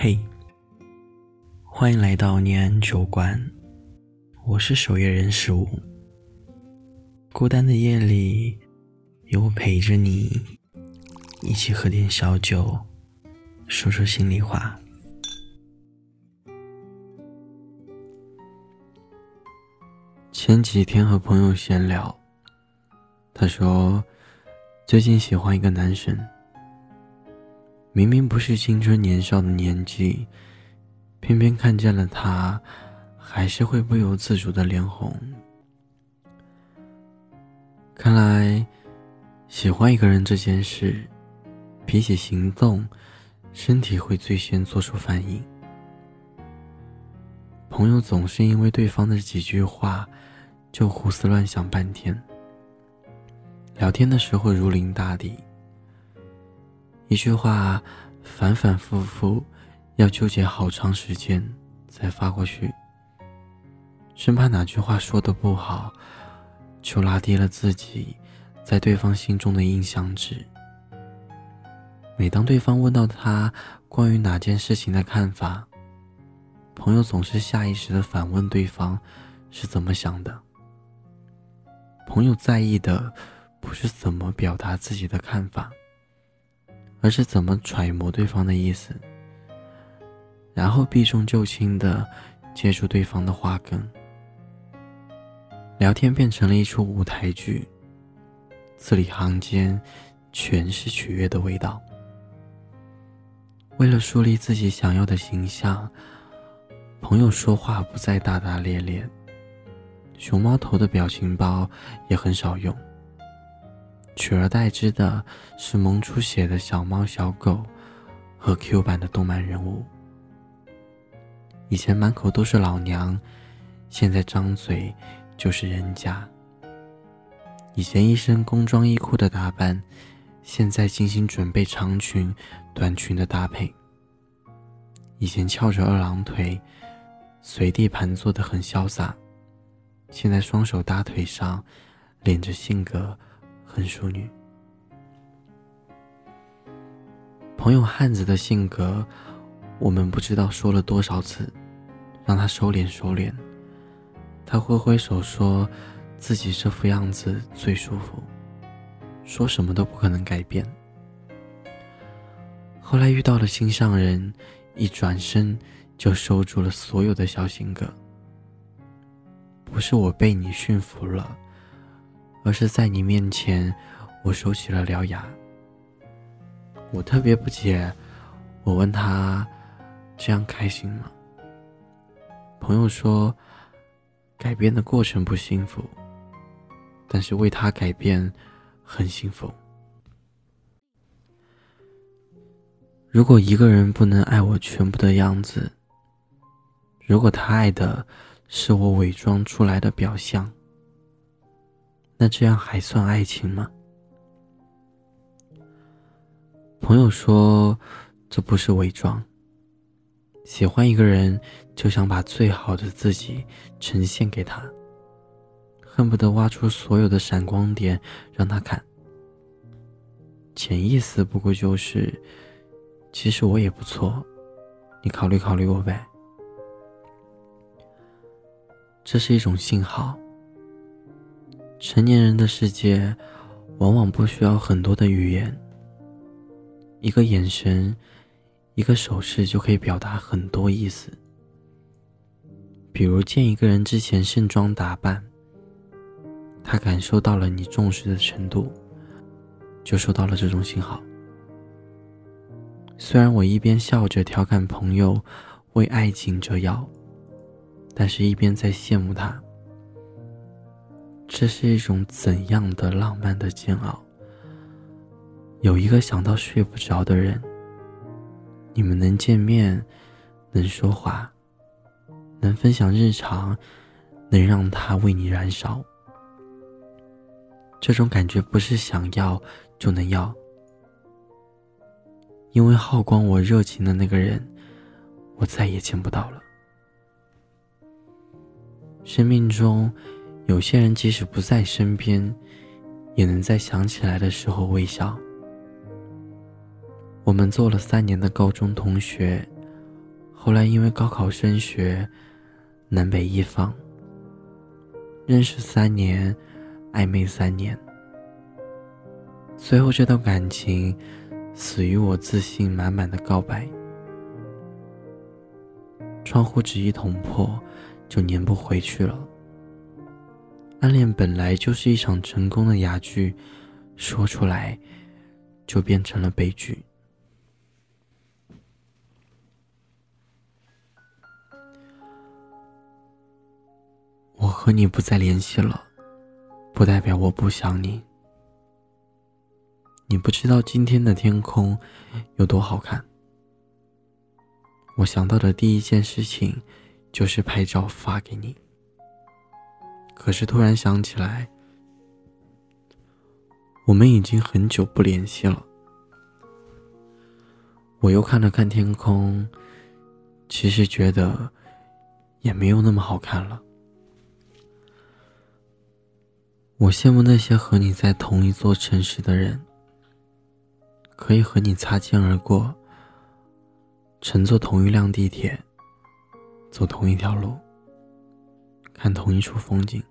嘿，欢迎来到念安酒馆，我是守夜人十五。孤单的夜里，有我陪着你，一起喝点小酒，说说心里话。前几天和朋友闲聊，他说最近喜欢一个男生。明明不是青春年少的年纪，偏偏看见了他，还是会不由自主的脸红。看来，喜欢一个人这件事，比起行动，身体会最先做出反应。朋友总是因为对方的几句话，就胡思乱想半天。聊天的时候如临大敌。一句话，反反复复，要纠结好长时间才发过去，生怕哪句话说的不好，就拉低了自己在对方心中的印象值。每当对方问到他关于哪件事情的看法，朋友总是下意识的反问对方是怎么想的。朋友在意的不是怎么表达自己的看法。而是怎么揣摩对方的意思，然后避重就轻的接住对方的话根。聊天变成了一出舞台剧，字里行间全是取悦的味道。为了树立自己想要的形象，朋友说话不再大大咧咧，熊猫头的表情包也很少用。取而代之的是萌出血的小猫小狗和 Q 版的动漫人物。以前满口都是老娘，现在张嘴就是人家。以前一身工装衣裤的打扮，现在精心准备长裙、短裙的搭配。以前翘着二郎腿，随地盘坐的很潇洒，现在双手搭腿上，敛着性格。很淑女。朋友汉子的性格，我们不知道说了多少次，让他收敛收敛。他挥挥手说，自己这副样子最舒服，说什么都不可能改变。后来遇到了心上人，一转身就收住了所有的小性格。不是我被你驯服了。而是在你面前，我收起了獠牙。我特别不解，我问他：“这样开心吗？”朋友说：“改变的过程不幸福，但是为他改变很幸福。”如果一个人不能爱我全部的样子，如果他爱的是我伪装出来的表象。那这样还算爱情吗？朋友说，这不是伪装。喜欢一个人，就想把最好的自己呈现给他，恨不得挖出所有的闪光点让他看。潜意识不过就是，其实我也不错，你考虑考虑我呗。这是一种信号。成年人的世界，往往不需要很多的语言，一个眼神，一个手势就可以表达很多意思。比如见一个人之前盛装打扮，他感受到了你重视的程度，就收到了这种信号。虽然我一边笑着调侃朋友为爱情折腰，但是一边在羡慕他。这是一种怎样的浪漫的煎熬？有一个想到睡不着的人，你们能见面，能说话，能分享日常，能让他为你燃烧。这种感觉不是想要就能要，因为耗光我热情的那个人，我再也见不到了。生命中。有些人即使不在身边，也能在想起来的时候微笑。我们做了三年的高中同学，后来因为高考升学，南北一方，认识三年，暧昧三年，最后这段感情死于我自信满满的告白。窗户纸一捅破，就粘不回去了。暗恋本来就是一场成功的哑剧，说出来就变成了悲剧。我和你不再联系了，不代表我不想你。你不知道今天的天空有多好看。我想到的第一件事情，就是拍照发给你。可是突然想起来，我们已经很久不联系了。我又看了看天空，其实觉得也没有那么好看了。我羡慕那些和你在同一座城市的人，可以和你擦肩而过。乘坐同一辆地铁，走同一条路，看同一处风景。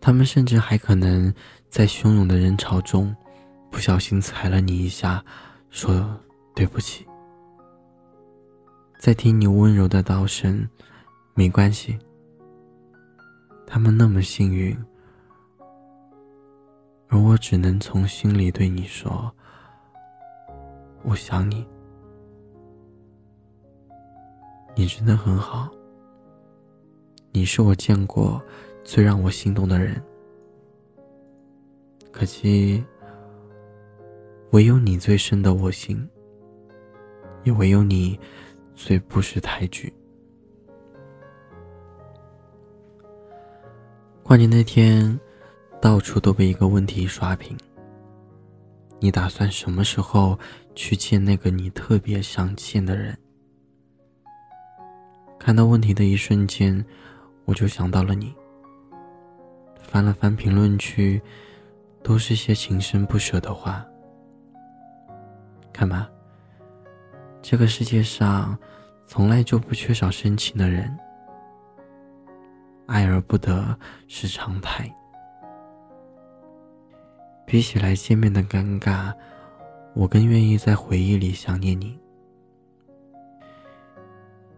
他们甚至还可能在汹涌的人潮中，不小心踩了你一下，说对不起。再听你温柔的道声，没关系。他们那么幸运，而我只能从心里对你说。我想你，你真的很好。你是我见过最让我心动的人。可惜，唯有你最深得我心，也唯有你最不识抬举。过年那天，到处都被一个问题刷屏。你打算什么时候去见那个你特别想见的人？看到问题的一瞬间，我就想到了你。翻了翻评论区，都是些情深不舍的话。看吧，这个世界上从来就不缺少深情的人，爱而不得是常态。比起来见面的尴尬，我更愿意在回忆里想念你。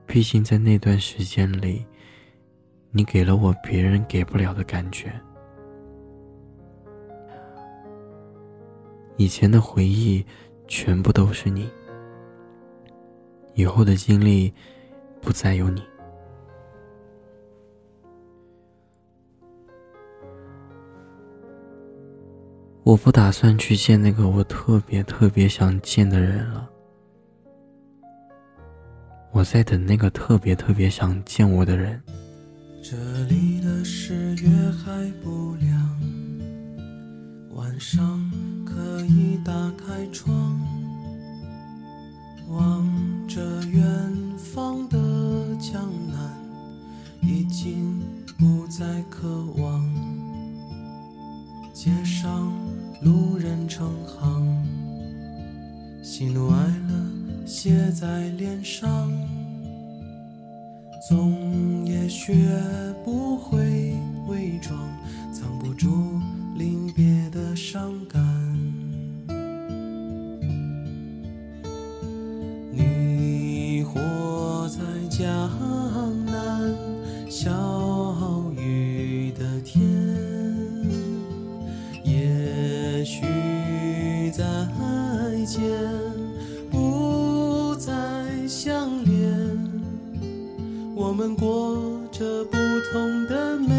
毕竟在那段时间里，你给了我别人给不了的感觉。以前的回忆全部都是你，以后的经历不再有你。我不打算去见那个我特别特别想见的人了。我在等那个特别特别想见我的人。这里的十月还不亮，晚上可以打开窗，望着远方的江南，已经不再渴望。街上。路人成行，喜怒哀乐写在脸上，总学不会伪装，藏不住临别的伤感。你活在江南，小雨的天。也许再见不再相恋，我们过着不同的每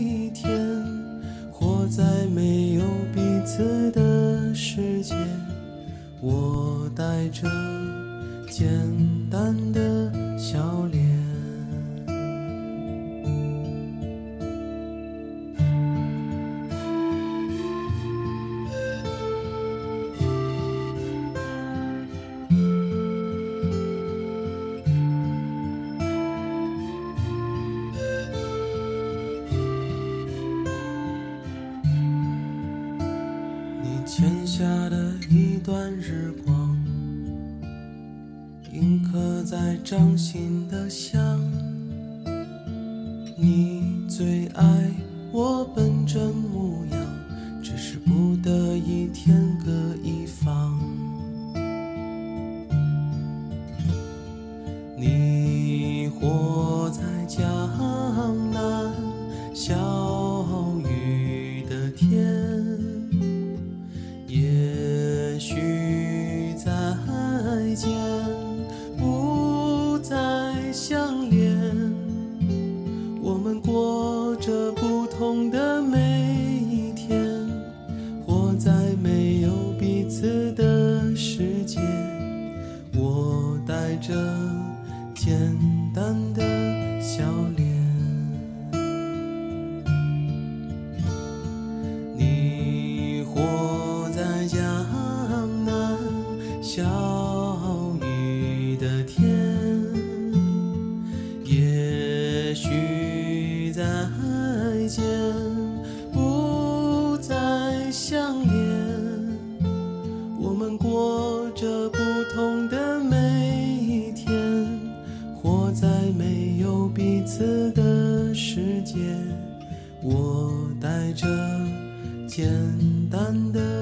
一天，活在没有彼此的世界。我带着简单的欠下的一段日光，印刻在。掌心的香。你难得